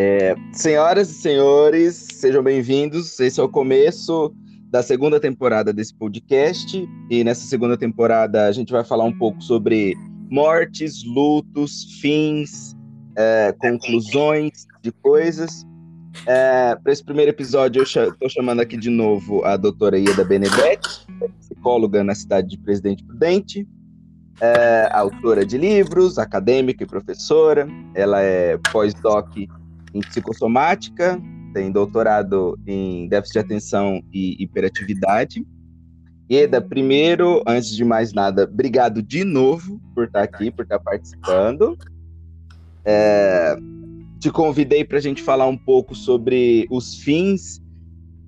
É, senhoras e senhores, sejam bem-vindos. Esse é o começo da segunda temporada desse podcast. E nessa segunda temporada a gente vai falar um pouco sobre mortes, lutos, fins, é, conclusões de coisas. É, Para esse primeiro episódio, eu estou chamando aqui de novo a doutora Ieda Benedetti, psicóloga na cidade de Presidente Prudente, é, autora de livros, acadêmica e professora. Ela é pós-doc em psicossomática, tem doutorado em déficit de atenção e hiperatividade. Eda, primeiro, antes de mais nada, obrigado de novo por estar aqui, por estar participando. É, te convidei para a gente falar um pouco sobre os fins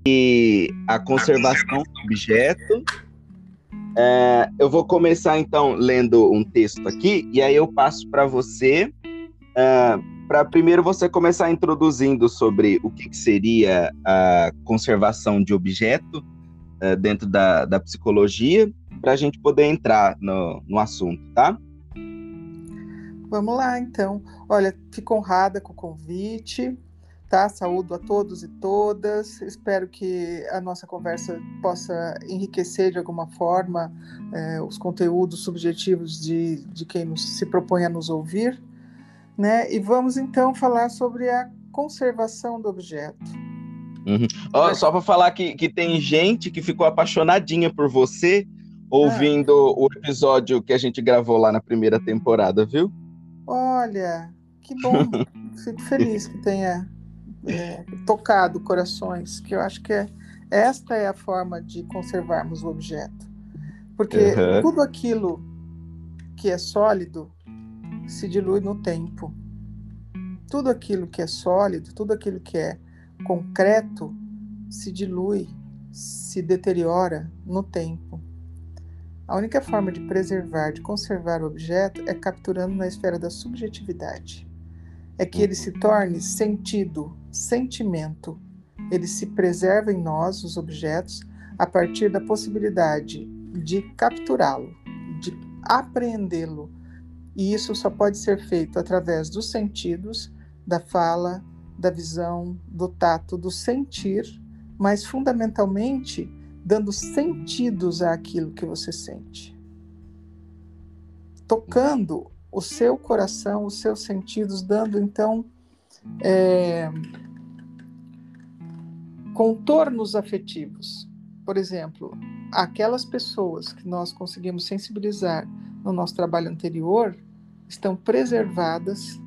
e a conservação do objeto. É, eu vou começar então lendo um texto aqui e aí eu passo para você é, para primeiro você começar introduzindo sobre o que, que seria a conservação de objeto é, dentro da, da psicologia, para a gente poder entrar no, no assunto, tá? Vamos lá, então. Olha, fico honrada com o convite, tá? Saúdo a todos e todas. Espero que a nossa conversa possa enriquecer de alguma forma é, os conteúdos subjetivos de, de quem nos, se propõe a nos ouvir. Né? E vamos então falar sobre a conservação do objeto. Uhum. Oh, só para falar que, que tem gente que ficou apaixonadinha por você ouvindo ah. o episódio que a gente gravou lá na primeira temporada, viu? Olha, que bom. Fico feliz que tenha é, tocado corações, que eu acho que é, esta é a forma de conservarmos o objeto. Porque uhum. tudo aquilo que é sólido se dilui no tempo. Tudo aquilo que é sólido, tudo aquilo que é concreto, se dilui, se deteriora no tempo. A única forma de preservar, de conservar o objeto é capturando na esfera da subjetividade. É que ele se torne sentido, sentimento. Ele se preserva em nós, os objetos, a partir da possibilidade de capturá-lo, de apreendê-lo, e isso só pode ser feito através dos sentidos, da fala, da visão, do tato, do sentir, mas fundamentalmente dando sentidos àquilo que você sente. Tocando o seu coração, os seus sentidos, dando então é, contornos afetivos. Por exemplo, aquelas pessoas que nós conseguimos sensibilizar no nosso trabalho anterior estão preservadas,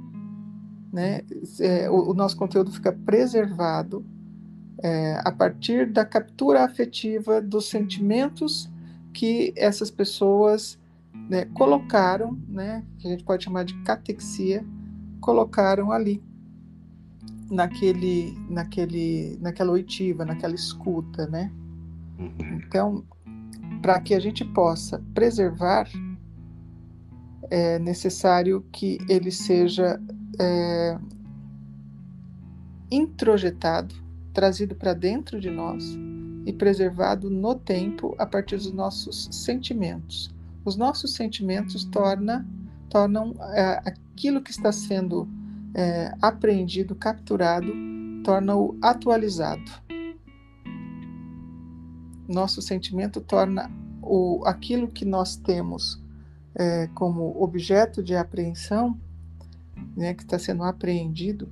né? É, o, o, nosso conteúdo fica preservado é, a partir da captura afetiva dos sentimentos que essas pessoas né, colocaram, né, que a gente pode chamar de catexia, colocaram ali naquele, naquele, naquela oitiva, naquela escuta, né? Uhum. Então, para que a gente possa preservar é necessário que ele seja é, introjetado, trazido para dentro de nós e preservado no tempo a partir dos nossos sentimentos. Os nossos sentimentos torna, tornam é, aquilo que está sendo é, apreendido, capturado, torna-o atualizado. Nosso sentimento torna o, aquilo que nós temos é, como objeto de apreensão, né, que está sendo apreendido,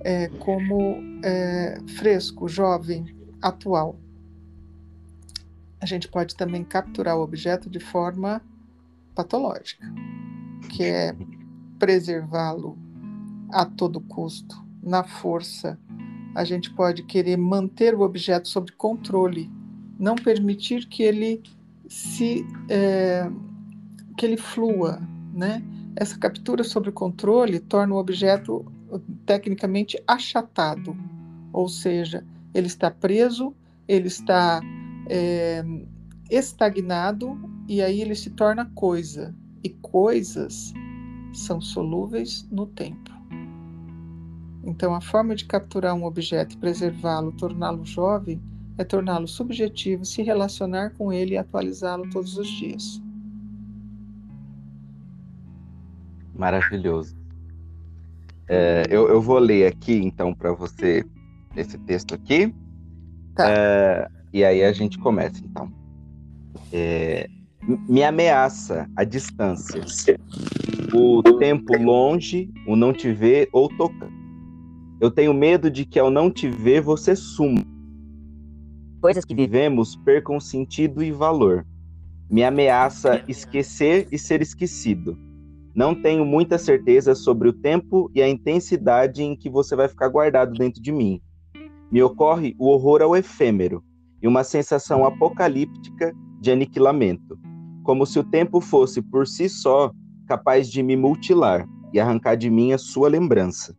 é, como é, fresco, jovem, atual. A gente pode também capturar o objeto de forma patológica, que é preservá-lo a todo custo, na força. A gente pode querer manter o objeto sob controle, não permitir que ele se é, que ele flua, né? Essa captura sob controle torna o objeto tecnicamente achatado, ou seja, ele está preso, ele está é, estagnado e aí ele se torna coisa. E coisas são solúveis no tempo. Então, a forma de capturar um objeto preservá-lo, torná-lo jovem, é torná-lo subjetivo, se relacionar com ele e atualizá-lo todos os dias. Maravilhoso. É, eu, eu, vou ler aqui, então, para você esse texto aqui. Tá. É, e aí a gente começa, então. É, me ameaça a distância, o tempo longe, o não te ver ou tocar. Eu tenho medo de que ao não te ver você suma. Coisas que vivemos percam sentido e valor. Me ameaça esquecer e ser esquecido. Não tenho muita certeza sobre o tempo e a intensidade em que você vai ficar guardado dentro de mim. Me ocorre o horror ao efêmero e uma sensação apocalíptica de aniquilamento, como se o tempo fosse por si só capaz de me mutilar e arrancar de mim a sua lembrança.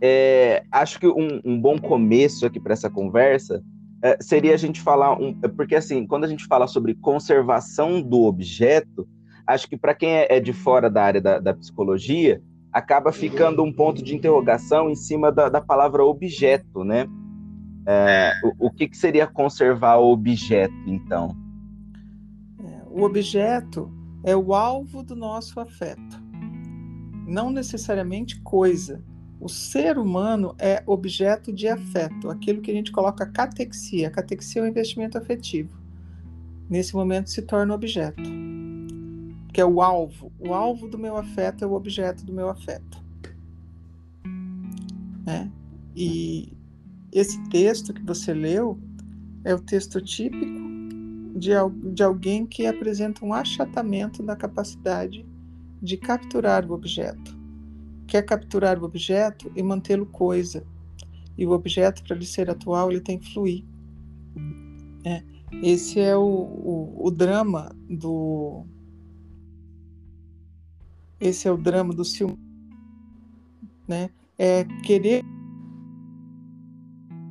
É, acho que um, um, bom começo aqui para essa conversa é, seria a gente falar um, porque assim quando a gente fala sobre conservação do objeto acho que para quem é, é, de fora da área da, da, psicologia acaba ficando um ponto de interrogação em cima da, da palavra objeto né é, o, o que, que, seria conservar o objeto então é, o objeto é o alvo do nosso afeto não necessariamente coisa o ser humano é objeto de afeto, aquilo que a gente coloca catexia. Catexia é o investimento afetivo. Nesse momento se torna objeto, que é o alvo. O alvo do meu afeto é o objeto do meu afeto. Né? E esse texto que você leu é o texto típico de, de alguém que apresenta um achatamento da capacidade de capturar o objeto quer capturar o objeto e mantê-lo coisa. E o objeto, para ele ser atual, ele tem que fluir. É. Esse é o, o, o drama do. Esse é o drama do ciúme. Né? É querer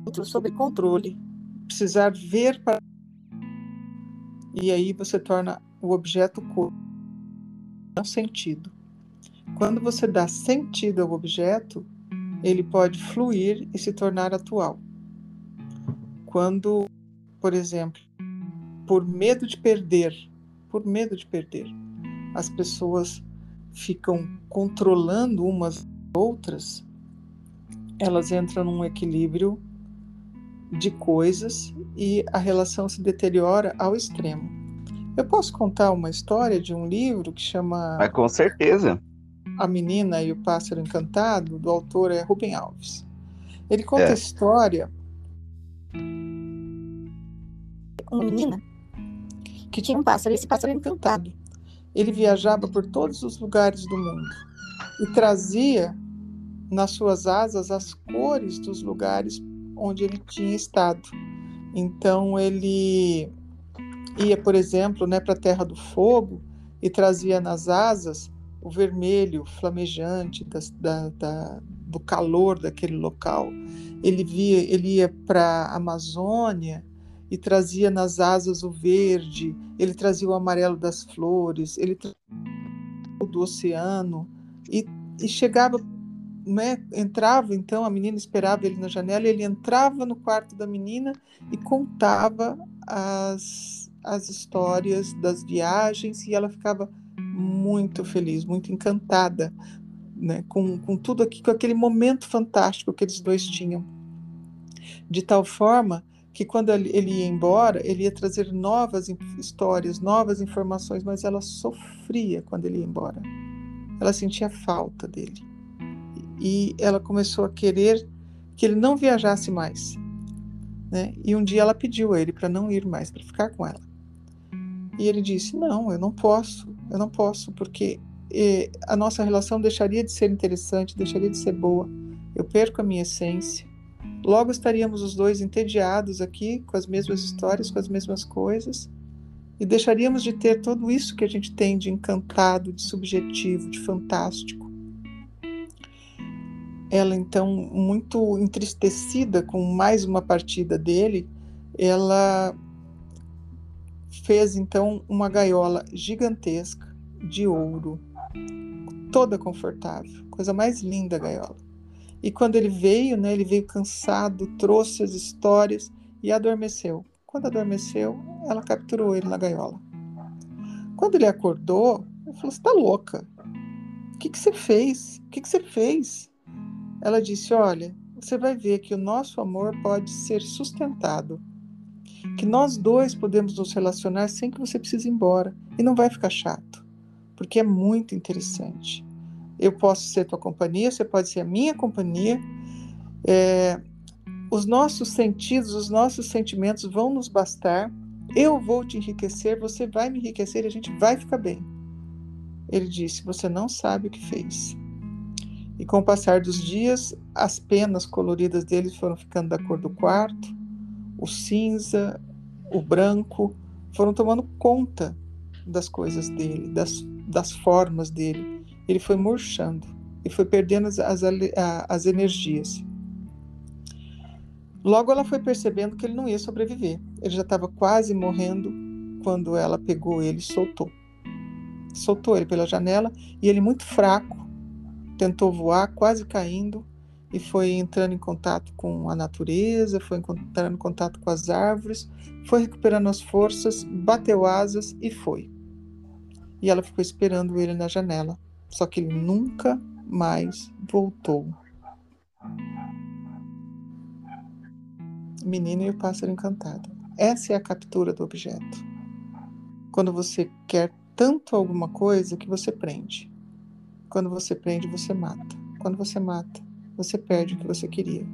outro sob controle, precisar ver para. E aí você torna o objeto corpo, não sentido. Quando você dá sentido ao objeto, ele pode fluir e se tornar atual. Quando, por exemplo, por medo de perder, por medo de perder, as pessoas ficam controlando umas outras, elas entram num equilíbrio de coisas e a relação se deteriora ao extremo. Eu posso contar uma história de um livro que chama. Mas com certeza. A Menina e o Pássaro Encantado, do autor é Rubem Alves. Ele conta é. a história. Uma menina que tinha um pássaro, esse pássaro encantado. Ele viajava por todos os lugares do mundo e trazia nas suas asas as cores dos lugares onde ele tinha estado. Então ele ia, por exemplo, né, para a Terra do Fogo e trazia nas asas o vermelho flamejante das, da, da, do calor daquele local. Ele via, ele ia para a Amazônia e trazia nas asas o verde, ele trazia o amarelo das flores, ele trazia do oceano e, e chegava, né, entrava então a menina esperava ele na janela, ele entrava no quarto da menina e contava as as histórias das viagens e ela ficava muito feliz, muito encantada né, com, com tudo aqui, com aquele momento fantástico que eles dois tinham. De tal forma que quando ele ia embora, ele ia trazer novas histórias, novas informações, mas ela sofria quando ele ia embora. Ela sentia falta dele. E ela começou a querer que ele não viajasse mais. Né? E um dia ela pediu a ele para não ir mais, para ficar com ela. E ele disse: Não, eu não posso, eu não posso, porque eh, a nossa relação deixaria de ser interessante, deixaria de ser boa. Eu perco a minha essência. Logo estaríamos os dois entediados aqui, com as mesmas histórias, com as mesmas coisas, e deixaríamos de ter tudo isso que a gente tem de encantado, de subjetivo, de fantástico. Ela, então, muito entristecida com mais uma partida dele, ela fez então uma gaiola gigantesca de ouro, toda confortável, coisa mais linda a gaiola. E quando ele veio, né, ele veio cansado, trouxe as histórias e adormeceu. Quando adormeceu, ela capturou ele na gaiola. Quando ele acordou, ele falou: Você está louca? que, que você fez? O que, que você fez? Ela disse: Olha, você vai ver que o nosso amor pode ser sustentado. Que nós dois podemos nos relacionar sem que você precise ir embora. E não vai ficar chato, porque é muito interessante. Eu posso ser tua companhia, você pode ser a minha companhia. É, os nossos sentidos, os nossos sentimentos vão nos bastar. Eu vou te enriquecer, você vai me enriquecer e a gente vai ficar bem. Ele disse: Você não sabe o que fez. E com o passar dos dias, as penas coloridas dele foram ficando da cor do quarto, o cinza, o branco, foram tomando conta das coisas dele, das, das formas dele. Ele foi murchando e foi perdendo as, as, as energias. Logo ela foi percebendo que ele não ia sobreviver. Ele já estava quase morrendo quando ela pegou ele e soltou soltou ele pela janela e ele, muito fraco, tentou voar, quase caindo, e foi entrando em contato com a natureza, foi entrando em contato com as árvores, foi recuperando as forças, bateu asas e foi. E ela ficou esperando ele na janela, só que ele nunca mais voltou. Menino e o pássaro encantado. Essa é a captura do objeto. Quando você quer tanto alguma coisa que você prende. Quando você prende, você mata. Quando você mata, você perde o que você queria.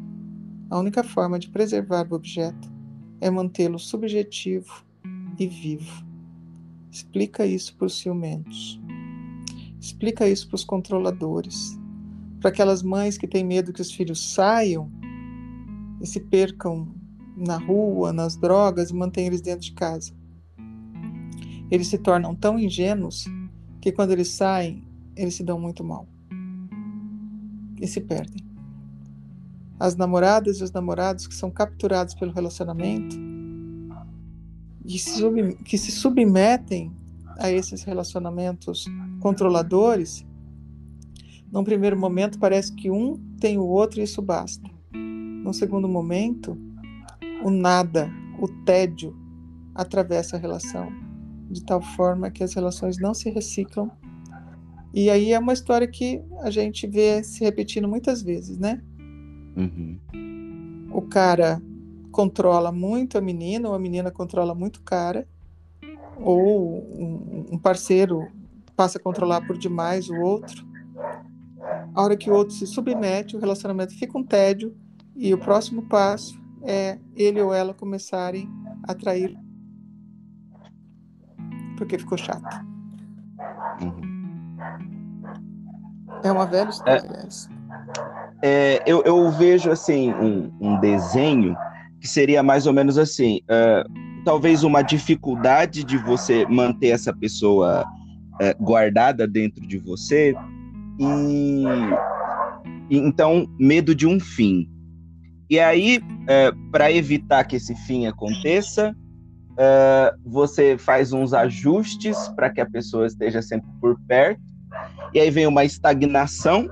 A única forma de preservar o objeto é mantê-lo subjetivo e vivo. Explica isso para os ciumentos. Explica isso para os controladores. Para aquelas mães que têm medo que os filhos saiam e se percam na rua, nas drogas e mantenham eles dentro de casa. Eles se tornam tão ingênuos que quando eles saem, eles se dão muito mal e se perdem. As namoradas e os namorados que são capturados pelo relacionamento que se submetem a esses relacionamentos controladores, num primeiro momento parece que um tem o outro e isso basta. Num segundo momento, o nada, o tédio atravessa a relação de tal forma que as relações não se reciclam. E aí é uma história que a gente vê se repetindo muitas vezes, né? Uhum. O cara controla muito a menina, ou a menina controla muito o cara, ou um parceiro passa a controlar por demais o outro. A hora que o outro se submete, o relacionamento fica um tédio, e o próximo passo é ele ou ela começarem a trair porque ficou chato. Uhum. É uma velha história, é, essa. É, eu, eu, vejo assim um, um, desenho que seria mais ou menos assim, uh, talvez uma dificuldade de você manter essa pessoa uh, guardada dentro de você e, e, então medo de um fim. E aí, é, para evitar que esse fim aconteça, uh, você faz uns ajustes para que a pessoa esteja sempre por perto, e aí vem uma estagnação,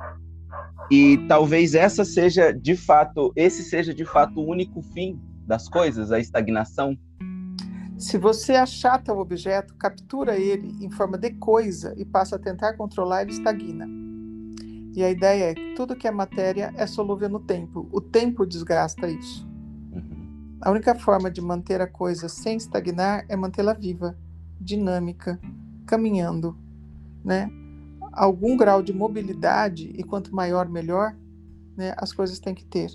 e talvez essa seja de fato, esse seja de fato o único fim das coisas, a estagnação. Se você achata o objeto, captura ele em forma de coisa e passa a tentar controlar, ele estagna. E a ideia é que tudo que é matéria é solúvel no tempo. O tempo desgasta isso. A única forma de manter a coisa sem estagnar é mantê-la viva, dinâmica, caminhando, né? Algum grau de mobilidade e quanto maior melhor, né? As coisas têm que ter.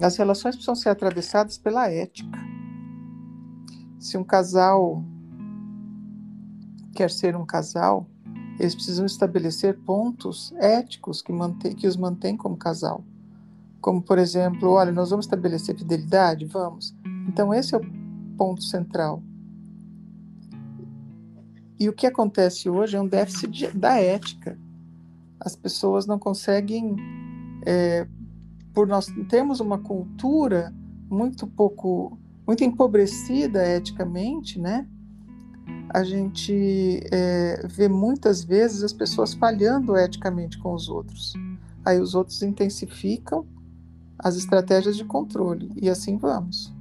As relações precisam ser atravessadas pela ética. Se um casal quer ser um casal, eles precisam estabelecer pontos éticos que, mantém, que os mantêm como casal como por exemplo, olha, nós vamos estabelecer fidelidade? Vamos. Então, esse é o ponto central. E o que acontece hoje é um déficit de, da ética. As pessoas não conseguem, é, por nós termos uma cultura muito pouco, muito empobrecida eticamente, né? A gente é, vê muitas vezes as pessoas falhando eticamente com os outros. Aí os outros intensificam as estratégias de controle e assim vamos.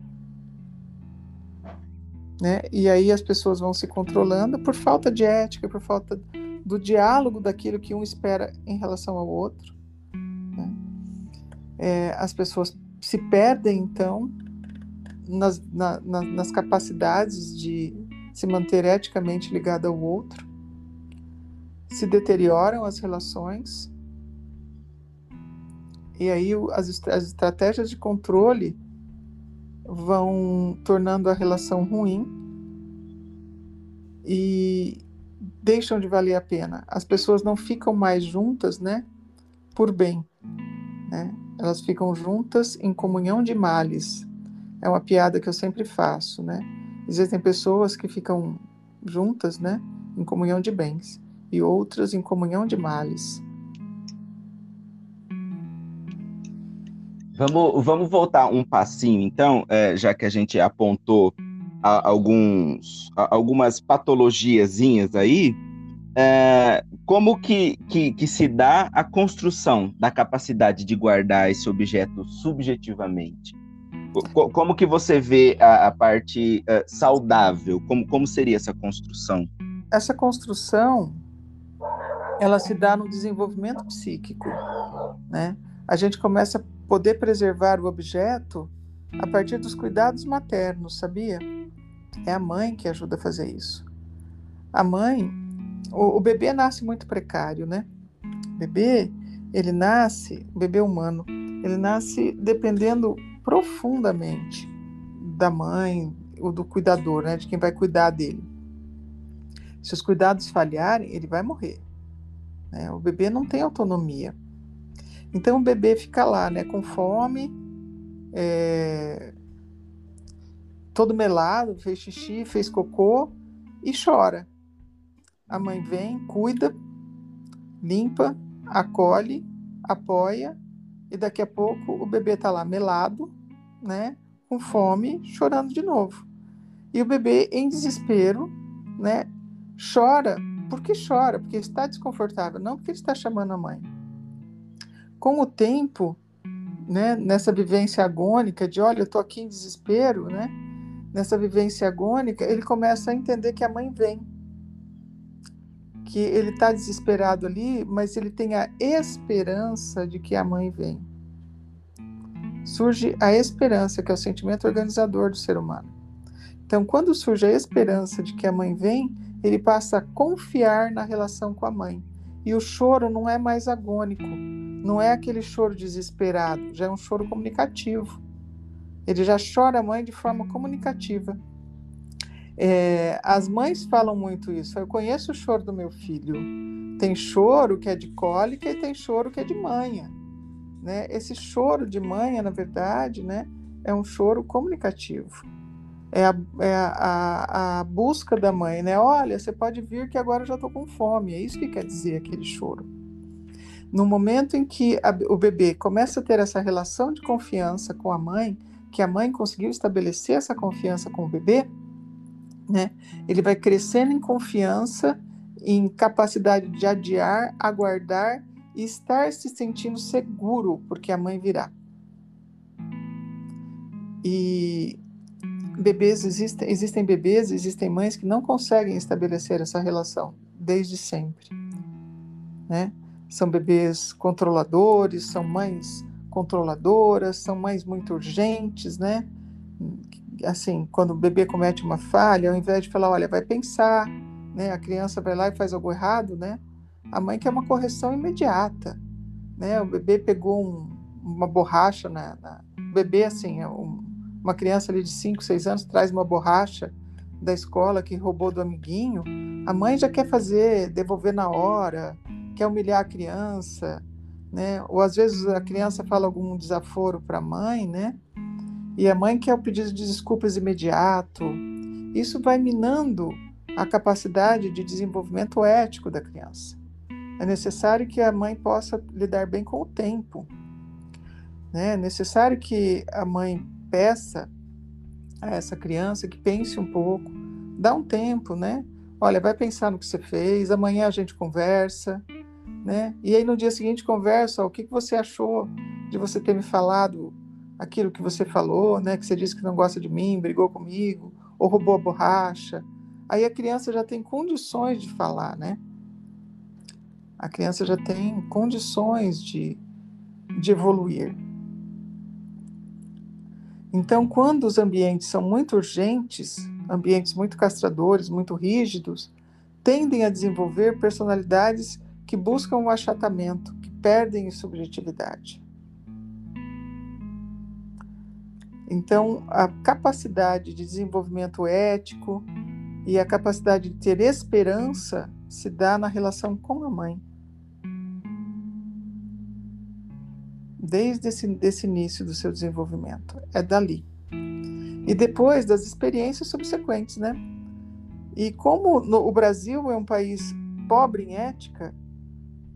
Né? E aí as pessoas vão se controlando por falta de ética, por falta do diálogo daquilo que um espera em relação ao outro. Né? É, as pessoas se perdem, então, nas, na, na, nas capacidades de se manter eticamente ligada ao outro, se deterioram as relações, e aí as, as estratégias de controle vão tornando a relação ruim e deixam de valer a pena. As pessoas não ficam mais juntas, né, por bem, né? Elas ficam juntas em comunhão de males. É uma piada que eu sempre faço, né? Existem pessoas que ficam juntas, né, em comunhão de bens e outras em comunhão de males. Vamos, vamos voltar um passinho, então, é, já que a gente apontou a, alguns, a, algumas patologiazinhas aí, é, como que, que, que, se dá a construção da capacidade de guardar esse objeto subjetivamente? Como que você vê a, a parte uh, saudável? Como, como seria essa construção? Essa construção, ela se dá no desenvolvimento psíquico, né? A gente começa a poder preservar o objeto a partir dos cuidados maternos, sabia? É a mãe que ajuda a fazer isso. A mãe, o, o bebê nasce muito precário, né? O bebê, ele nasce, o bebê humano, ele nasce dependendo profundamente da mãe ou do cuidador, né, de quem vai cuidar dele. Se os cuidados falharem, ele vai morrer. Né? O bebê não tem autonomia. Então o bebê fica lá, né, com fome, é, todo melado, fez xixi, fez cocô e chora. A mãe vem, cuida, limpa, acolhe, apoia e daqui a pouco o bebê está lá melado, né, com fome, chorando de novo. E o bebê em desespero, né, chora. Por que chora? Porque está desconfortável, não porque ele está chamando a mãe. Com o tempo, né, nessa vivência agônica de, olha, eu estou aqui em desespero, né, nessa vivência agônica, ele começa a entender que a mãe vem que ele está desesperado ali, mas ele tem a esperança de que a mãe vem. Surge a esperança, que é o sentimento organizador do ser humano. Então, quando surge a esperança de que a mãe vem, ele passa a confiar na relação com a mãe. E o choro não é mais agônico, não é aquele choro desesperado, já é um choro comunicativo. Ele já chora a mãe de forma comunicativa. É, as mães falam muito isso. Eu conheço o choro do meu filho. Tem choro que é de cólica e tem choro que é de manha. Né? Esse choro de manha, na verdade, né, é um choro comunicativo. É, a, é a, a, busca da mãe, né? Olha, você pode vir que agora eu já estou com fome. É isso que quer dizer aquele choro. No momento em que a, o bebê começa a ter essa relação de confiança com a mãe, que a mãe conseguiu estabelecer essa confiança com o bebê, né? Ele vai crescendo em confiança, em capacidade de adiar, aguardar e estar se sentindo seguro, porque a mãe virá. E bebês existem, existem bebês, existem mães que não conseguem estabelecer essa relação desde sempre, né? São bebês controladores, são mães controladoras, são mães muito urgentes, né? Assim, quando o bebê comete uma falha, ao invés de falar, olha, vai pensar, né, a criança vai lá e faz algo errado, né, a mãe quer uma correção imediata, né, o bebê pegou um, uma borracha na, na, bebê, assim, é um, uma criança ali de 5, 6 anos traz uma borracha da escola que roubou do amiguinho, a mãe já quer fazer, devolver na hora, quer humilhar a criança, né, ou às vezes a criança fala algum desaforo para a mãe, né, e a mãe quer o pedido de desculpas imediato. Isso vai minando a capacidade de desenvolvimento ético da criança. É necessário que a mãe possa lidar bem com o tempo. Né? É necessário que a mãe peça a essa criança que pense um pouco, dá um tempo, né? Olha, vai pensar no que você fez, amanhã a gente conversa, né? E aí no dia seguinte conversa, o que você achou de você ter me falado aquilo que você falou, né? Que você disse que não gosta de mim, brigou comigo, ou roubou a borracha. Aí a criança já tem condições de falar, né? A criança já tem condições de, de evoluir. Então, quando os ambientes são muito urgentes, ambientes muito castradores, muito rígidos, tendem a desenvolver personalidades que buscam o achatamento, que perdem subjetividade. Então, a capacidade de desenvolvimento ético e a capacidade de ter esperança se dá na relação com a mãe. Desde esse desse início do seu desenvolvimento. É dali. E depois das experiências subsequentes, né? E como no, o Brasil é um país pobre em ética,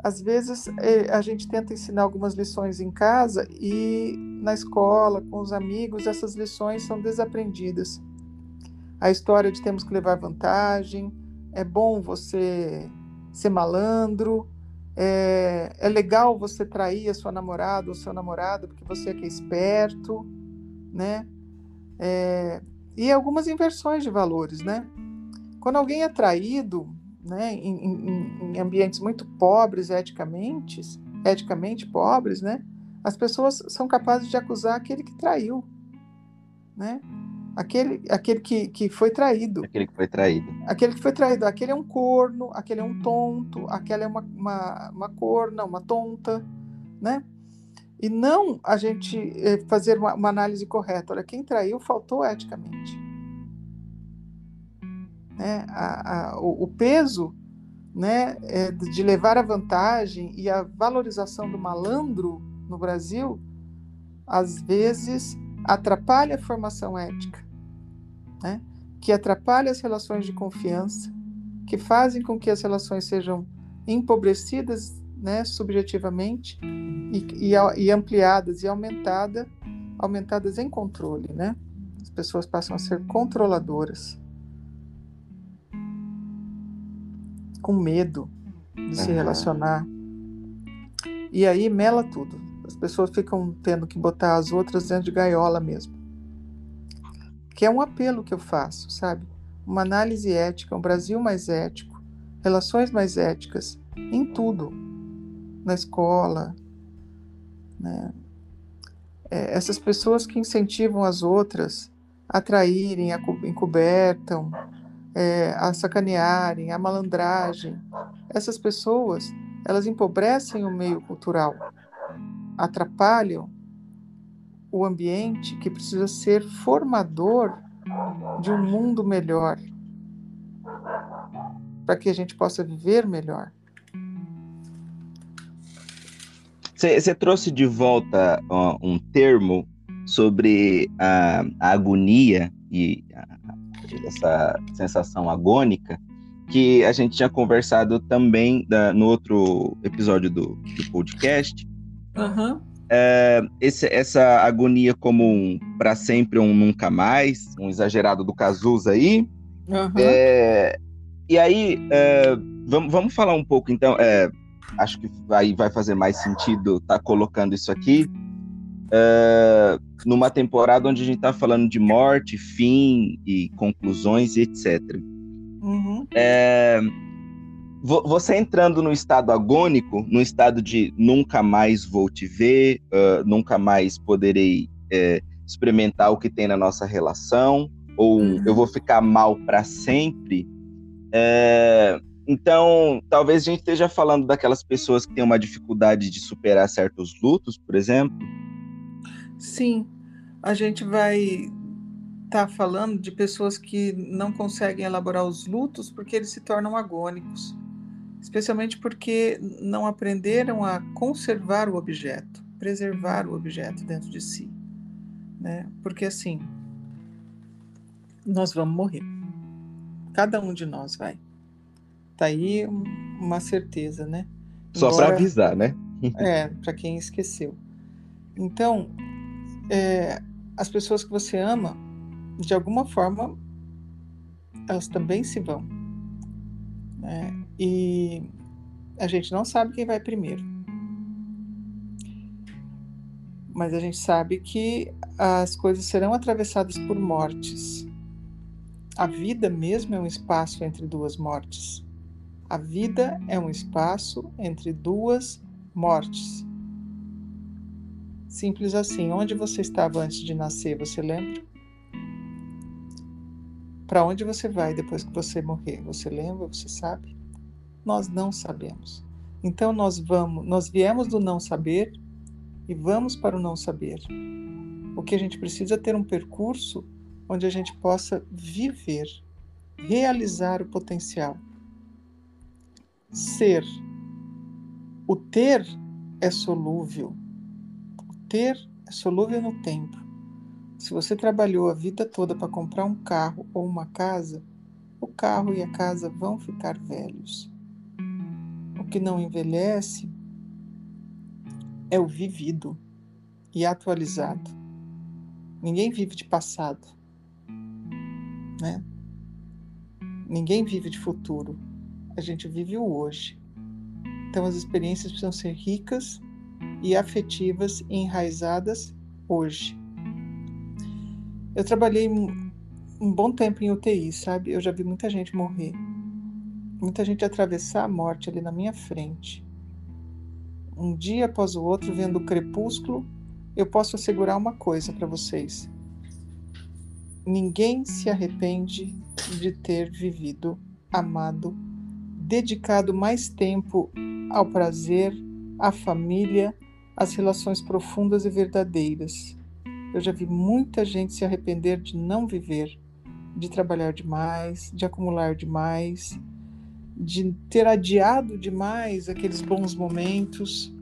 às vezes é, a gente tenta ensinar algumas lições em casa e na escola, com os amigos, essas lições são desaprendidas. A história de temos que levar vantagem, é bom você ser malandro, é, é legal você trair a sua namorada ou seu namorado porque você é que é esperto, né? É, e algumas inversões de valores, né? Quando alguém é traído, né, em, em, em ambientes muito pobres eticamente, eticamente pobres, né, as pessoas são capazes de acusar aquele que traiu, né? Aquele, aquele que, que foi traído. Aquele que foi traído. Aquele que foi traído. Aquele é um corno, aquele é um tonto, aquela é uma, uma, uma corna, uma tonta, né? E não a gente eh, fazer uma, uma análise correta. Olha, quem traiu faltou eticamente. Né? A, a, o, o, peso né, é de levar a vantagem e a valorização do malandro no Brasil, às vezes, atrapalha a formação ética, né? que atrapalha as relações de confiança, que fazem com que as relações sejam empobrecidas né, subjetivamente e, e, e ampliadas e aumentada, aumentadas em controle. Né? As pessoas passam a ser controladoras. Com medo de se relacionar. E aí mela tudo. As pessoas ficam tendo que botar as outras dentro de gaiola mesmo. Que é um apelo que eu faço, sabe? Uma análise ética, um Brasil mais ético, relações mais éticas, em tudo. Na escola, né? É, essas pessoas que incentivam as outras a traírem, a encobertam, é, a sacanearem, a malandragem. Essas pessoas, elas empobrecem o meio cultural, atrapalham o ambiente que precisa ser formador de um mundo melhor, para que a gente possa viver melhor. Você trouxe de volta ó, um termo sobre a, a agonia e a, essa sensação agônica, que a gente tinha conversado também da, no outro episódio do, do podcast. Uhum. É, esse, essa agonia como um para sempre um nunca mais, um exagerado do Cazuza aí. Uhum. É, e aí, é, vamos, vamos falar um pouco, então. É, acho que aí vai fazer mais sentido estar tá colocando isso aqui uh, numa temporada onde a gente está falando de morte, fim e conclusões e etc. Uhum. É, você entrando no estado agônico, no estado de nunca mais vou te ver, uh, nunca mais poderei é, experimentar o que tem na nossa relação, ou uhum. eu vou ficar mal para sempre. É, então, talvez a gente esteja falando daquelas pessoas que têm uma dificuldade de superar certos lutos, por exemplo, Sim, a gente vai estar tá falando de pessoas que não conseguem elaborar os lutos porque eles se tornam agônicos, especialmente porque não aprenderam a conservar o objeto, preservar o objeto dentro de si, né? Porque assim, nós vamos morrer. Cada um de nós vai. Tá aí uma certeza, né? Só para avisar, né? é, para quem esqueceu. Então, é, as pessoas que você ama, de alguma forma, elas também se vão. Né? E a gente não sabe quem vai primeiro. Mas a gente sabe que as coisas serão atravessadas por mortes. A vida mesmo é um espaço entre duas mortes. A vida é um espaço entre duas mortes. Simples assim. Onde você estava antes de nascer, você lembra? Para onde você vai depois que você morrer? Você lembra? Você sabe? Nós não sabemos. Então nós vamos, nós viemos do não saber e vamos para o não saber. O que a gente precisa é ter um percurso onde a gente possa viver, realizar o potencial. Ser. O ter é solúvel. Ter é solúvel no tempo. Se você trabalhou a vida toda para comprar um carro ou uma casa, o carro e a casa vão ficar velhos. O que não envelhece é o vivido e atualizado. Ninguém vive de passado, né? Ninguém vive de futuro. A gente vive o hoje. Então as experiências precisam ser ricas e afetivas enraizadas hoje. Eu trabalhei um bom tempo em UTI, sabe? Eu já vi muita gente morrer. Muita gente atravessar a morte ali na minha frente. Um dia após o outro, vendo o crepúsculo, eu posso assegurar uma coisa para vocês. Ninguém se arrepende de ter vivido, amado, dedicado mais tempo ao prazer, à família, às relações profundas e verdadeiras. Eu já vi muita gente se arrepender de não viver, de trabalhar demais, de acumular demais, de ter adiado demais aqueles bons momentos,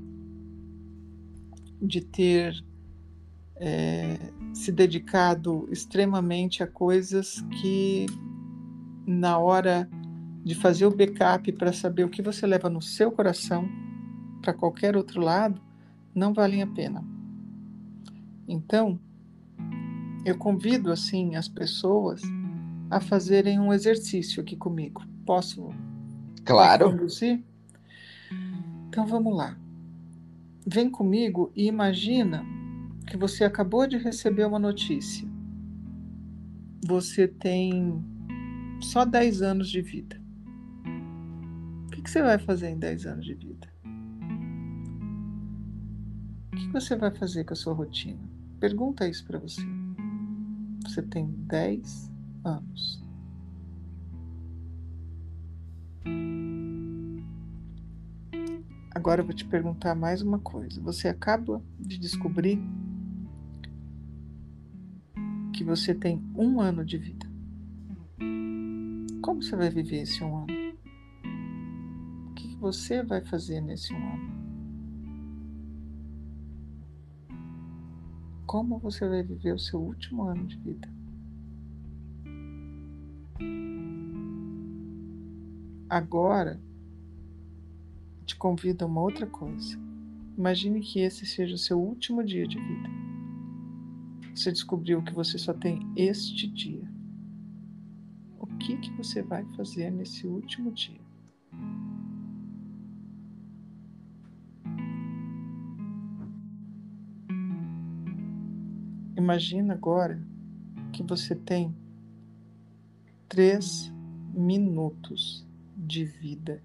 de ter é, se dedicado extremamente a coisas que, na hora de fazer o backup para saber o que você leva no seu coração para qualquer outro lado, não valem a pena. Então, eu convido assim as pessoas a fazerem um exercício aqui comigo. Posso? Claro. Conduzir? Então vamos lá. Vem comigo e imagina que você acabou de receber uma notícia. Você tem só 10 anos de vida. O que, você vai fazer em 10 anos de vida? O que você vai fazer com a sua rotina? Pergunta isso para você. Você tem 10 anos. Agora eu vou te perguntar mais uma coisa. Você acaba de descobrir que você tem um ano de vida. Como você vai viver esse um ano? O que você vai fazer nesse um ano? Como você vai viver o seu último ano de vida? Agora, te convido a uma outra coisa. Imagine que esse seja o seu último dia de vida. Você descobriu que você só tem este dia. O que que você vai fazer nesse último dia? Imagina agora que você tem três minutos de vida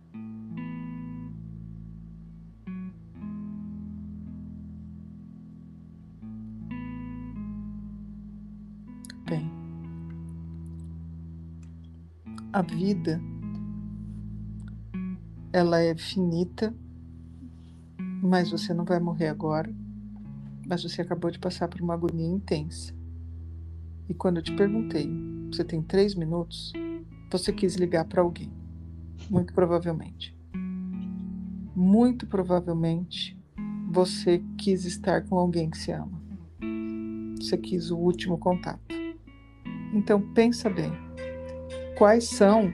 a vida ela é finita, mas você não vai morrer agora. Mas você acabou de passar por uma agonia intensa. E quando eu te perguntei, você tem três minutos, você quis ligar para alguém. Muito provavelmente. Muito provavelmente você quis estar com alguém que se ama. Você quis o último contato. Então pensa bem quais são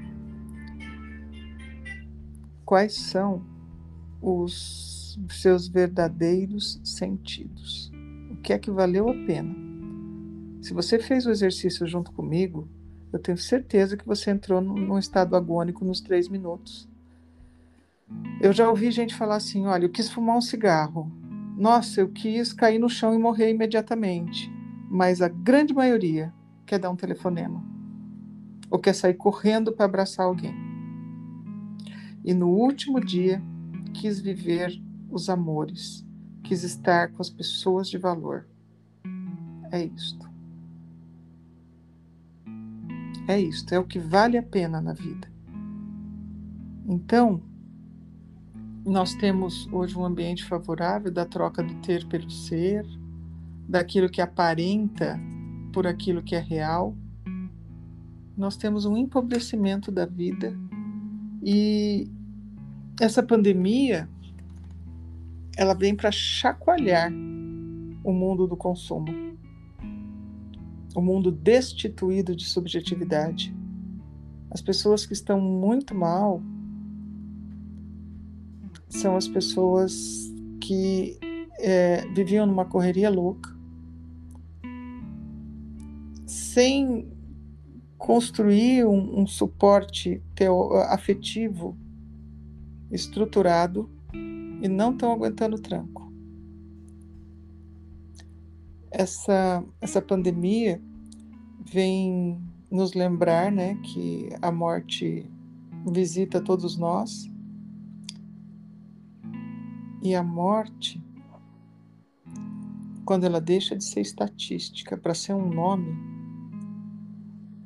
quais são os seus verdadeiros sentidos. O que é que valeu a pena? Se você fez o exercício junto comigo, eu tenho certeza que você entrou num estado agônico nos três minutos. Eu já ouvi gente falar assim: olha, eu quis fumar um cigarro. Nossa, eu quis cair no chão e morrer imediatamente. Mas a grande maioria quer dar um telefonema ou quer sair correndo para abraçar alguém. e no último dia quis viver os amores, quis estar com as pessoas de valor. É isto. É isto, é o que vale a pena na vida. Então, nós temos hoje um ambiente favorável da troca do ter pelo ser, daquilo que aparenta por aquilo que é real. Nós temos um empobrecimento da vida e essa pandemia ela vem para chacoalhar o mundo do consumo, o mundo destituído de subjetividade. As pessoas que estão muito mal são as pessoas que é, viviam numa correria louca, sem construir um, um suporte afetivo estruturado e não estão aguentando o tranco. Essa, essa pandemia vem nos lembrar né, que a morte visita todos nós e a morte, quando ela deixa de ser estatística para ser um nome,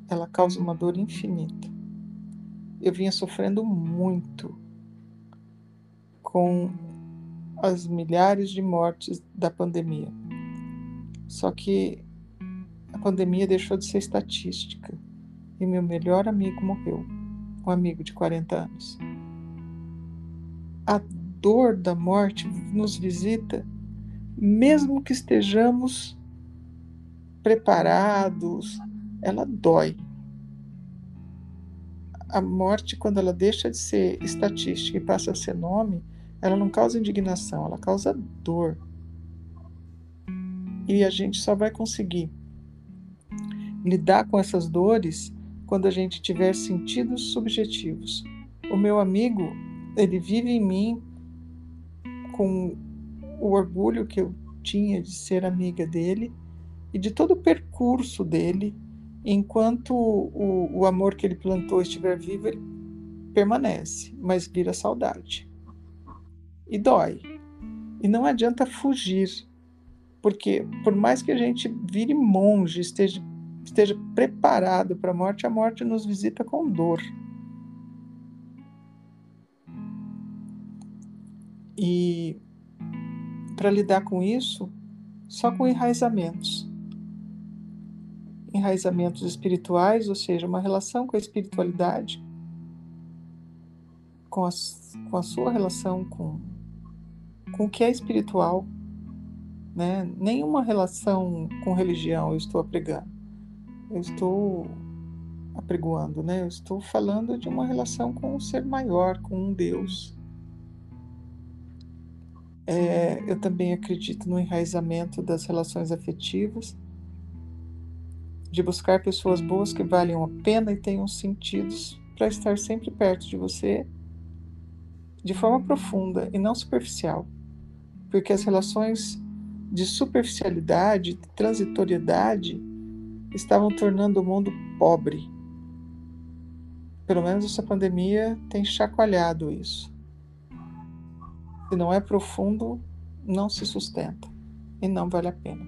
ela causa uma dor infinita. Eu vinha sofrendo muito com as milhares de mortes da pandemia. Só que a pandemia deixou de ser estatística e meu melhor amigo morreu, um amigo de 40 anos. A dor da morte nos visita, mesmo que estejamos preparados, ela dói. A morte, quando ela deixa de ser estatística e passa a ser nome, ela não causa indignação, ela causa dor. E a gente só vai conseguir lidar com essas dores quando a gente tiver sentidos subjetivos. O meu amigo, ele vive em mim com o orgulho que eu tinha de ser amiga dele e de todo o percurso dele, enquanto o, o amor que ele plantou estiver vivo, ele permanece, mas vira saudade. E dói. E não adianta fugir, porque por mais que a gente vire monge, esteja, esteja preparado para a morte, a morte nos visita com dor. E para lidar com isso, só com enraizamentos. Enraizamentos espirituais, ou seja, uma relação com a espiritualidade, com a, com a sua relação com, com o que é espiritual. Né? Nenhuma relação com religião eu estou apregando. Eu estou apregoando, né? Eu estou falando de uma relação com um ser maior, com um Deus é, eu também acredito no enraizamento das relações afetivas, de buscar pessoas boas que valham a pena e tenham sentidos para estar sempre perto de você de forma profunda e não superficial, porque as relações de superficialidade, de transitoriedade, estavam tornando o mundo pobre. Pelo menos essa pandemia tem chacoalhado isso. Se não é profundo, não se sustenta e não vale a pena.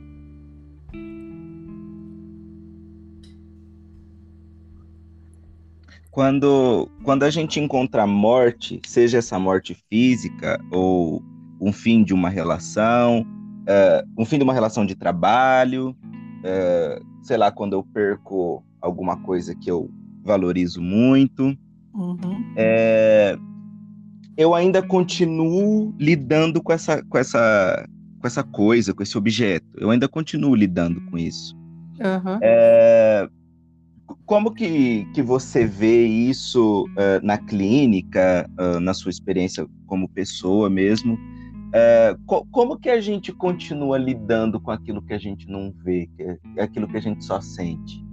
Quando, quando a gente encontra a morte, seja essa morte física ou um fim de uma relação, uh, um fim de uma relação de trabalho, uh, sei lá, quando eu perco alguma coisa que eu valorizo muito, uhum. é, eu ainda continuo lidando com essa, com essa, com essa coisa, com esse objeto. Eu ainda continuo lidando com isso. Uhum. É, como que, que você vê isso uh, na clínica, uh, na sua experiência como pessoa mesmo? Uh, co como que a gente continua lidando com aquilo que a gente não vê, que é aquilo que a gente só sente?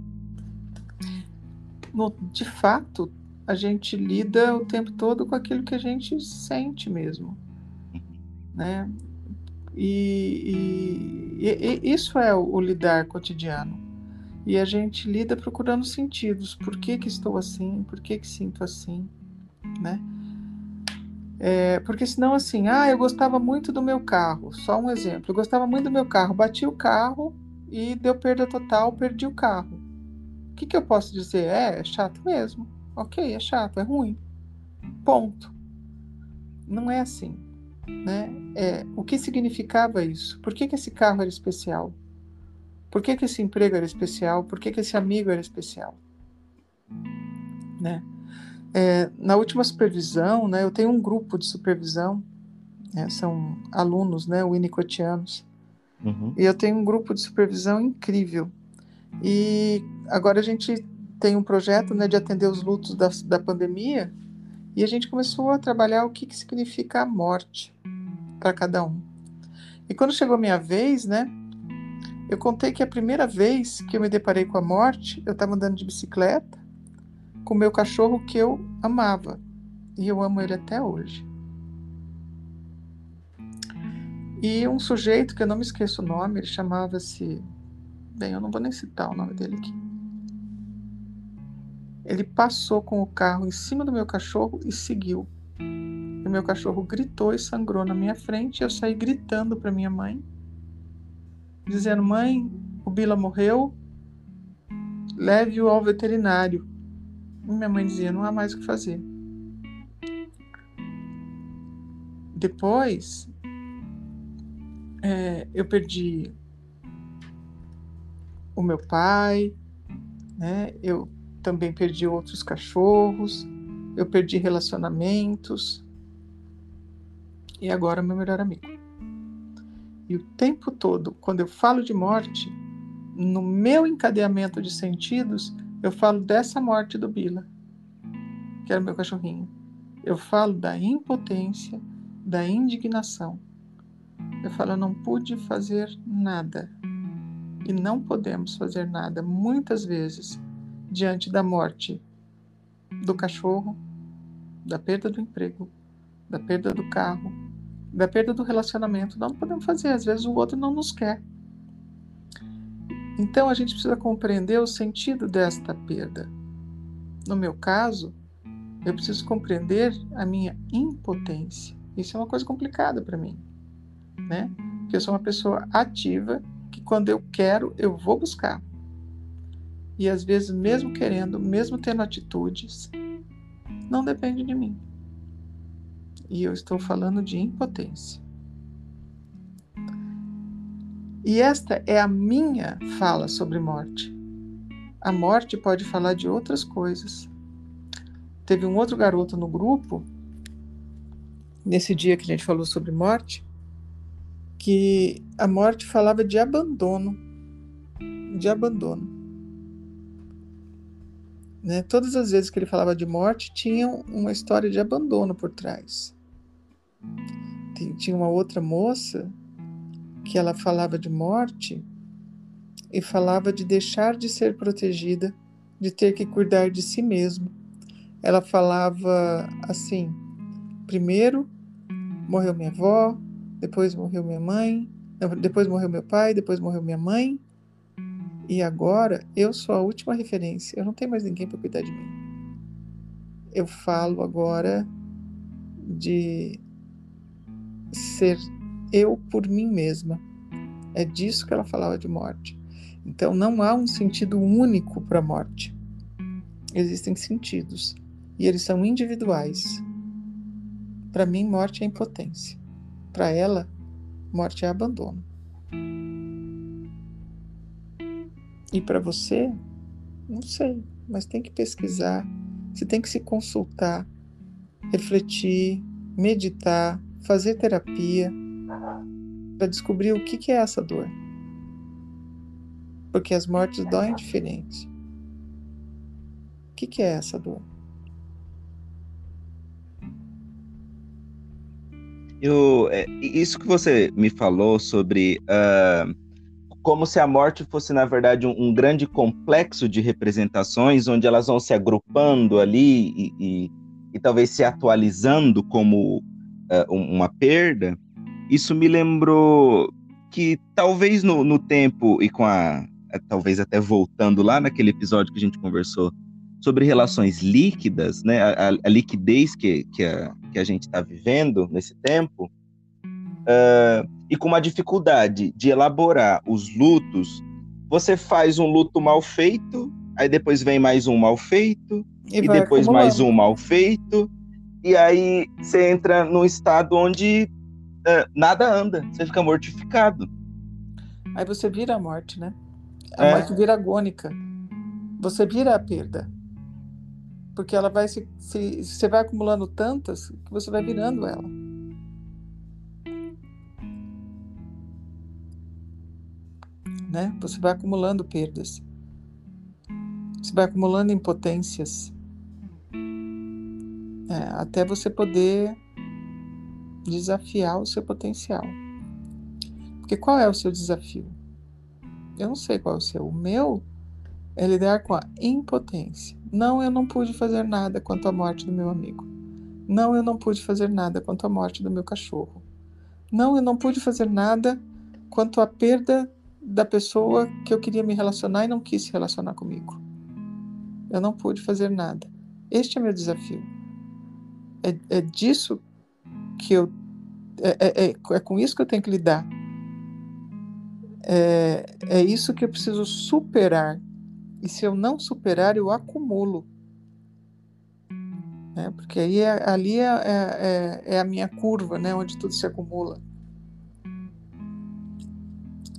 No, de fato, a gente lida o tempo todo com aquilo que a gente sente mesmo, né? E, e, e isso é o, o, lidar cotidiano. E a gente lida procurando sentidos. Por que, que estou assim? Por que, que sinto assim? Né? É, porque senão, assim, ah, eu gostava muito do meu carro. Só um exemplo. Eu gostava muito do meu carro. Bati o carro e deu perda total, perdi o carro. O que, que eu posso dizer? É, é chato mesmo. Ok, é chato, é ruim. Ponto. Não é assim. Né? É, o que significava isso? Por que, que esse carro era especial? Por que, que esse emprego era especial? Por que, que esse amigo era especial? Né? É, na última supervisão, né, eu tenho um grupo de supervisão, né, são alunos, né, winnicottianos, uhum. e eu tenho um grupo de supervisão incrível. E agora a gente tem um projeto né, de atender os lutos da, da pandemia, e a gente começou a trabalhar o que, que significa a morte para cada um. E quando chegou a minha vez, né, eu contei que a primeira vez que eu me deparei com a morte, eu estava andando de bicicleta, com o meu cachorro que eu amava. E eu amo ele até hoje. E um sujeito que eu não me esqueço o nome, ele chamava-se. Bem, eu não vou nem citar o nome dele aqui. Ele passou com o carro em cima do meu cachorro e seguiu. O meu cachorro gritou e sangrou na minha frente. E eu saí gritando para minha mãe, dizendo: Mãe, o Bila morreu, leve-o ao veterinário. Minha mãe dizia: não há mais o que fazer. Depois, é, eu perdi o meu pai, né? eu também perdi outros cachorros, eu perdi relacionamentos e agora meu melhor amigo. E o tempo todo, quando eu falo de morte, no meu encadeamento de sentidos, eu falo dessa morte do Bila, que era meu cachorrinho. Eu falo da impotência, da indignação. Eu falo, eu não pude fazer nada. E não podemos fazer nada, muitas vezes, diante da morte do cachorro, da perda do emprego, da perda do carro, da perda do relacionamento. Não podemos fazer, às vezes o outro não nos quer. Então a gente precisa compreender o sentido desta perda. No meu caso, eu preciso compreender a minha impotência. Isso é uma coisa complicada para mim, né? Porque eu sou uma pessoa ativa que quando eu quero, eu vou buscar. E às vezes, mesmo querendo, mesmo tendo atitudes, não depende de mim. E eu estou falando de impotência. E esta é a minha fala sobre morte. A morte pode falar de outras coisas. Teve um outro garoto no grupo, nesse dia que a gente falou sobre morte, que a morte falava de abandono. De abandono. Né? Todas as vezes que ele falava de morte, tinha uma história de abandono por trás. Tinha uma outra moça que ela falava de morte e falava de deixar de ser protegida, de ter que cuidar de si mesmo. Ela falava assim: primeiro morreu minha avó, depois morreu minha mãe, depois morreu meu pai, depois morreu minha mãe, e agora eu sou a última referência. Eu não tenho mais ninguém para cuidar de mim. Eu falo agora de ser eu por mim mesma. É disso que ela falava de morte. Então não há um sentido único para a morte. Existem sentidos e eles são individuais. Para mim, morte é impotência. Para ela, morte é abandono. E para você, não sei, mas tem que pesquisar, você tem que se consultar, refletir, meditar, fazer terapia para descobrir o que, que é essa dor. Porque as mortes doem diferente. O que, que é essa dor? Eu, é, isso que você me falou sobre uh, como se a morte fosse, na verdade, um, um, grande complexo de representações, onde elas vão se agrupando ali e, e, e talvez se atualizando como uh, uma perda, isso me lembrou que talvez no, no tempo e com a. Talvez até voltando lá naquele episódio que a gente conversou sobre relações líquidas, né, a, a liquidez que, que, a, que a gente está vivendo nesse tempo, uh, e com uma dificuldade de elaborar os lutos, você faz um luto mal feito, aí depois vem mais um mal feito, e, e depois acumulando. mais um mal feito, e aí você entra num estado onde nada anda, você fica mortificado. Aí você vira a morte, né? A é. morte vira agônica. Você vira a perda. Porque ela vai se, se. Você vai acumulando tantas que você vai virando ela. Né? Você vai acumulando perdas. Você vai acumulando impotências. É, até você poder desafiar o seu potencial. Porque qual é o seu desafio? Eu não sei qual é o seu. O meu é lidar com a impotência. Não, eu não pude fazer nada quanto à morte do meu amigo. Não, eu não pude fazer nada quanto à morte do meu cachorro. Não, eu não pude fazer nada quanto à perda da pessoa que eu queria me relacionar e não quis se relacionar comigo. Eu não pude fazer nada. Este é meu desafio. É, é disso que eu. É, é, é, é com isso que eu tenho que lidar. É, é isso que eu preciso superar e se eu não superar, eu acumulo. Né? Porque aí é, ali é, é, é, é a minha curva, né? onde tudo se acumula.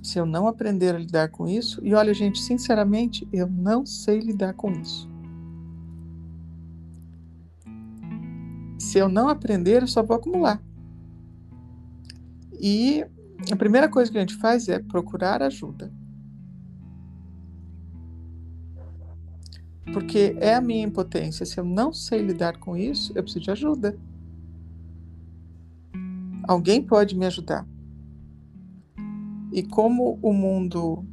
Se eu não aprender a lidar com isso, e olha, gente, sinceramente, eu não sei lidar com isso. Se eu não aprender, eu só vou acumular. E a primeira coisa que a gente faz é procurar ajuda. Porque é a minha impotência. Se eu não sei lidar com isso, eu preciso de ajuda. Alguém pode me ajudar. E como o mundo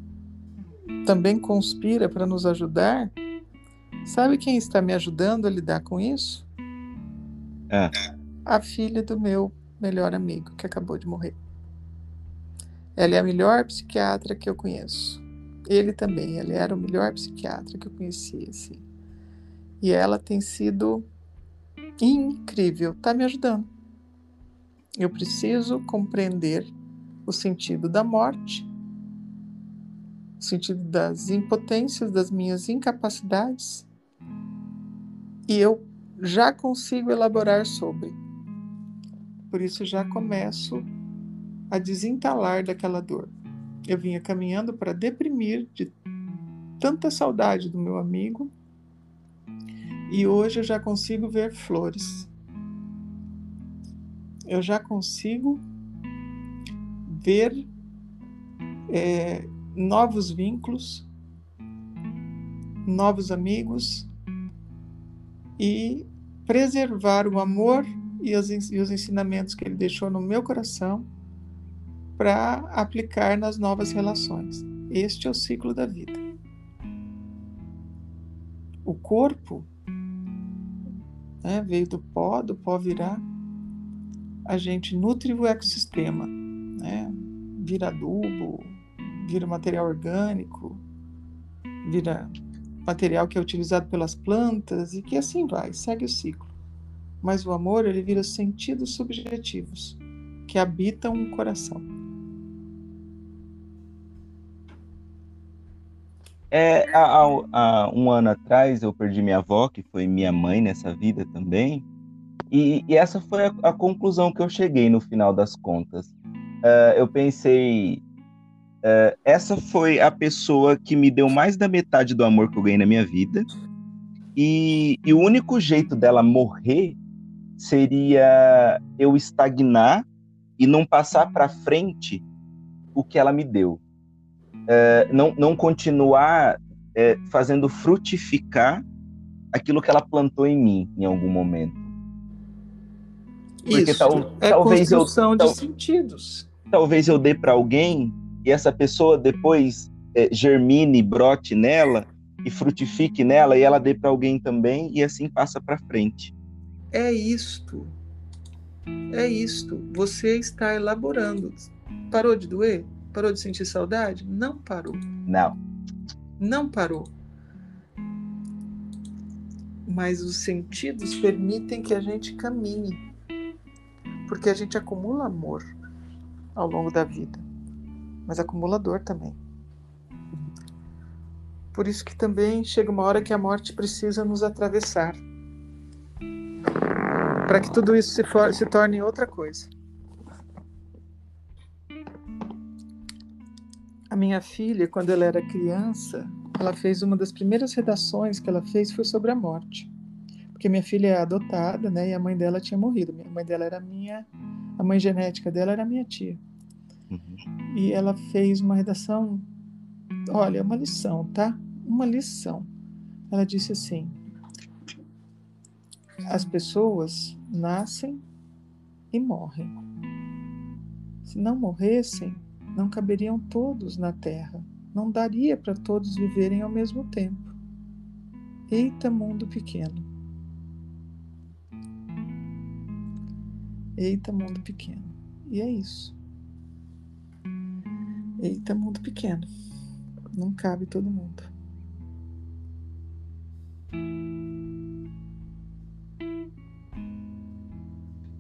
também conspira para nos ajudar, sabe quem está me ajudando a lidar com isso? É. A filha do meu melhor amigo, que acabou de morrer. Ela é a melhor psiquiatra que eu conheço. Ele também, ele era o melhor psiquiatra que eu conhecia, assim. E ela tem sido incrível, tá me ajudando. Eu preciso compreender o sentido da morte, o sentido das impotências, das minhas incapacidades, e eu já consigo elaborar sobre. Por isso já começo a desentalar daquela dor. Eu vinha caminhando para deprimir de tanta saudade do meu amigo e hoje eu já consigo ver flores. Eu já consigo ver é, novos vínculos, novos amigos e preservar o amor e os, e os ensinamentos que ele deixou no meu coração para aplicar nas novas relações. Este é o ciclo da vida. O corpo né, veio do pó, do pó virá. A gente nutre o ecossistema, né, vira adubo, vira material orgânico, vira material que é utilizado pelas plantas e que assim vai, segue o ciclo. Mas o amor ele vira sentidos subjetivos que habitam o coração. É, há, há, um ano atrás eu perdi minha avó, que foi minha mãe nessa vida também, e, e essa foi a, a, conclusão que eu cheguei no final das contas. Uh, eu pensei, uh, essa foi a pessoa que me deu mais da metade do amor que eu ganhei na minha vida, e, e o único jeito dela morrer seria eu estagnar e não passar para frente o que ela me deu é, não, não continuar é, fazendo frutificar aquilo que ela plantou em mim em algum momento. Porque Isso, tal, é talvez eu tal, de sentidos. Talvez eu dê para alguém e essa pessoa depois é, germine, brote nela e frutifique nela e ela dê para alguém também e assim passa para frente. É isto. É isto. Você está elaborando. Parou de doer? Parou de sentir saudade? Não parou. Não. Não parou. mas os sentidos permitem que a gente caminhe, porque a gente acumula amor ao longo da vida, mas acumula dor também. Por isso que também chega uma hora que a morte precisa nos atravessar, para que tudo isso se, for, se torne outra coisa. A minha filha, quando ela era criança, ela fez uma das primeiras redações que ela fez foi sobre a morte. Porque minha filha é adotada, né? E a mãe dela tinha morrido. A mãe dela era minha, a mãe genética dela era minha tia. Uhum. E ela fez uma redação, olha, uma lição, tá? Uma lição. Ela disse assim: as pessoas nascem e morrem. Se não morressem, não caberiam todos na Terra não daria para todos viverem ao mesmo tempo. Eita, mundo pequeno. Eita, mundo pequeno. E é isso. Eita, mundo pequeno. Não cabe todo mundo.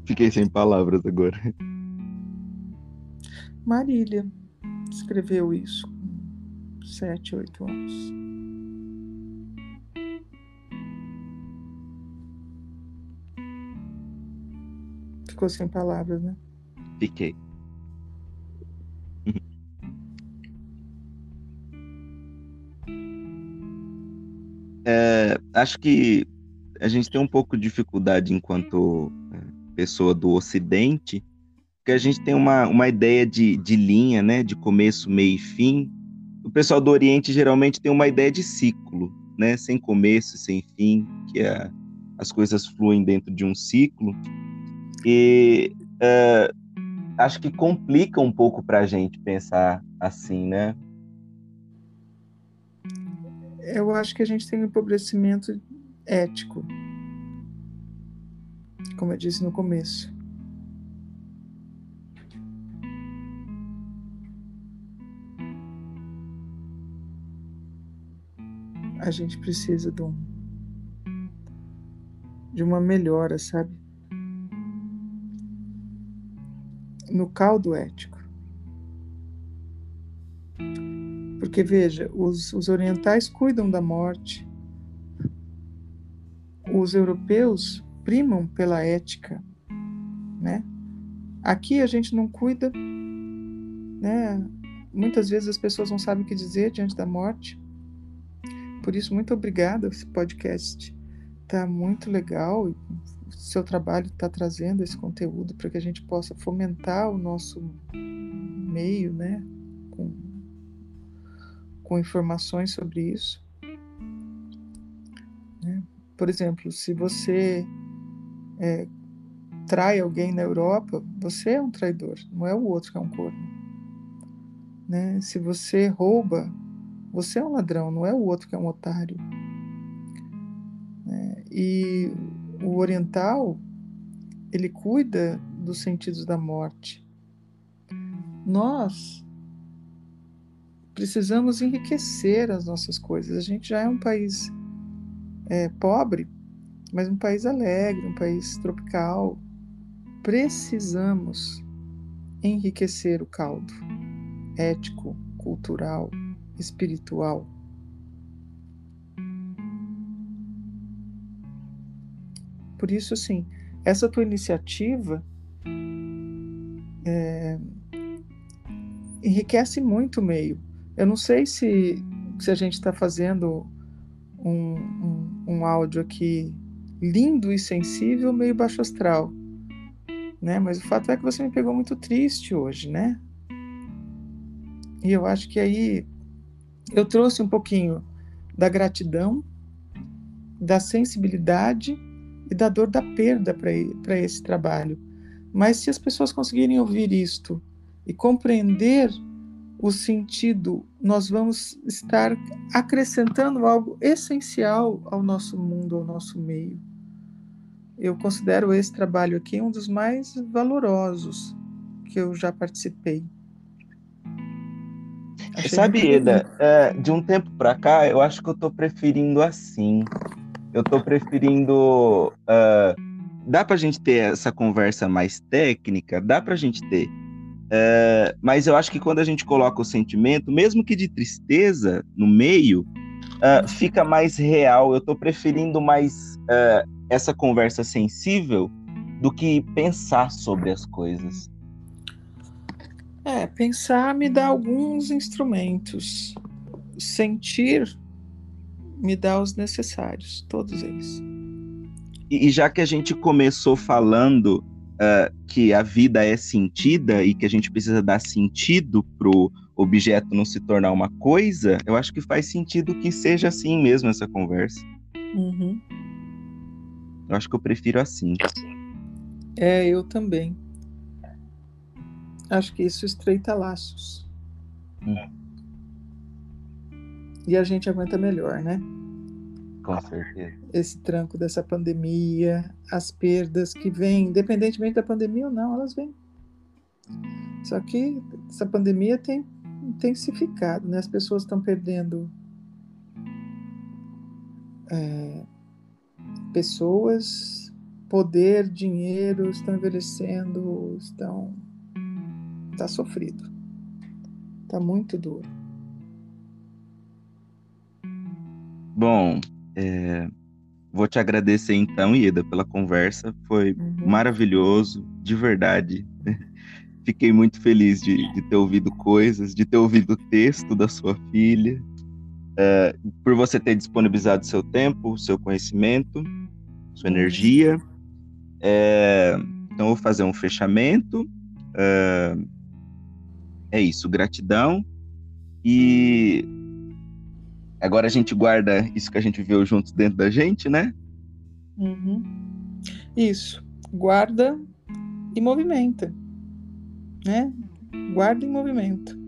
Fiquei sem palavras agora. Marília escreveu isso sete, oito anos. Ficou sem palavras, né? Fiquei. Acho que a gente tem um pouco de dificuldade enquanto é, pessoa do Ocidente, porque a gente tem uma, uma ideia de, de linha, né, de começo, meio e fim, o pessoal do Oriente geralmente tem uma ideia de ciclo, né? Sem começo, sem fim, que é, as coisas fluem dentro de um ciclo. E uh, acho que complica um pouco para a gente pensar assim, né? Eu acho que a gente tem um empobrecimento ético, como eu disse no começo. a gente precisa de, um, de uma melhora, sabe? No caldo ético. Porque, veja, os, os orientais cuidam da morte, os europeus primam pela ética, né? Aqui a gente não cuida, né? Muitas vezes as pessoas não sabem o que dizer diante da morte. Por isso, muito obrigada. Esse podcast está muito legal. O seu trabalho está trazendo esse conteúdo para que a gente possa fomentar o nosso meio, né? Com, com informações sobre isso. Né? Por exemplo, se você é, trai alguém na Europa, você é um traidor, não é o outro que é um corno. Né? Se você rouba você é um ladrão, não é o outro que é um otário. É, e o oriental, ele cuida dos sentidos da morte. Nós precisamos enriquecer as nossas coisas. A gente já é um país é, pobre, mas um país alegre, um país tropical. Precisamos enriquecer o caldo ético, cultural, espiritual. Por isso, assim, essa tua iniciativa é, enriquece muito o meio. Eu não sei se, se a gente está fazendo um, um, um, áudio aqui lindo e sensível, meio baixo astral, né? Mas o fato é que você me pegou muito triste hoje, né? E eu acho que aí eu trouxe um pouquinho da gratidão, da sensibilidade e da dor da perda para esse trabalho. Mas se as pessoas conseguirem ouvir isto e compreender o sentido, nós vamos estar acrescentando algo essencial ao nosso mundo, ao nosso meio. Eu considero esse trabalho aqui um dos mais valorosos que eu já participei. Achei Sabe, Eda, é, de um tempo para cá, eu acho que eu tô preferindo assim. Eu estou preferindo. Uh, dá para a gente ter essa conversa mais técnica? Dá para a gente ter. Uh, mas eu acho que quando a gente coloca o sentimento, mesmo que de tristeza, no meio, uh, fica mais real. Eu estou preferindo mais essa conversa sensível do que pensar sobre as coisas. É, pensar me dá alguns instrumentos. Sentir me dá os necessários, todos eles. E, e já que a gente começou falando uh, que a vida é sentida e que a gente precisa dar sentido pro objeto não se tornar uma coisa, eu acho que faz sentido que seja assim mesmo essa conversa. Uhum. Eu acho que eu prefiro assim. É, eu também. Acho que isso estreita laços. Hum. E a gente aguenta melhor, né? Com certeza. Esse tranco dessa pandemia, as perdas que vêm, independentemente da pandemia ou não, elas vêm. Só que essa pandemia tem intensificado, né? As pessoas estão perdendo é, pessoas, poder, dinheiro, estão envelhecendo, estão está sofrido. Está muito duro. Bom, é, vou te agradecer então, Ida, pela conversa. Foi uhum. maravilhoso, de verdade. Fiquei muito feliz de, de, ter ouvido coisas, de ter ouvido o texto da sua filha, é, por você ter disponibilizado seu tempo, seu conhecimento, sua uhum. energia. É, então, vou fazer um fechamento. É, é isso, gratidão. E agora a gente guarda isso que a gente viu juntos dentro da gente, né? Uhum. Isso, guarda e movimenta, né? Guarda e movimento.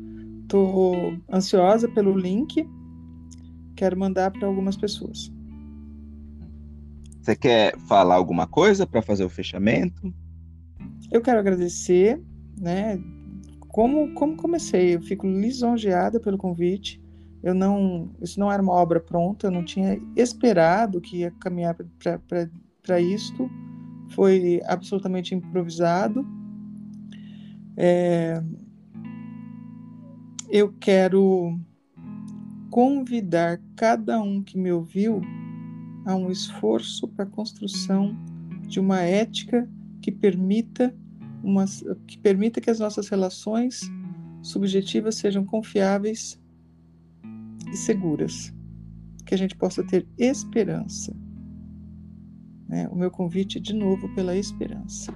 Tô ansiosa pelo link, quero mandar para algumas pessoas. Você quer falar alguma coisa para fazer o fechamento? Eu quero agradecer, né, como, como comecei, eu fico lisonjeada pelo convite. Eu não, isso não era uma obra pronta, eu não tinha esperado que ia caminhar para isto. Foi absolutamente improvisado. É, eu quero convidar cada um que me ouviu a um esforço para a construção de uma ética que permita uma, que permita que as nossas relações subjetivas sejam confiáveis e seguras, que a gente possa ter esperança. Né? O meu convite, de novo, pela esperança.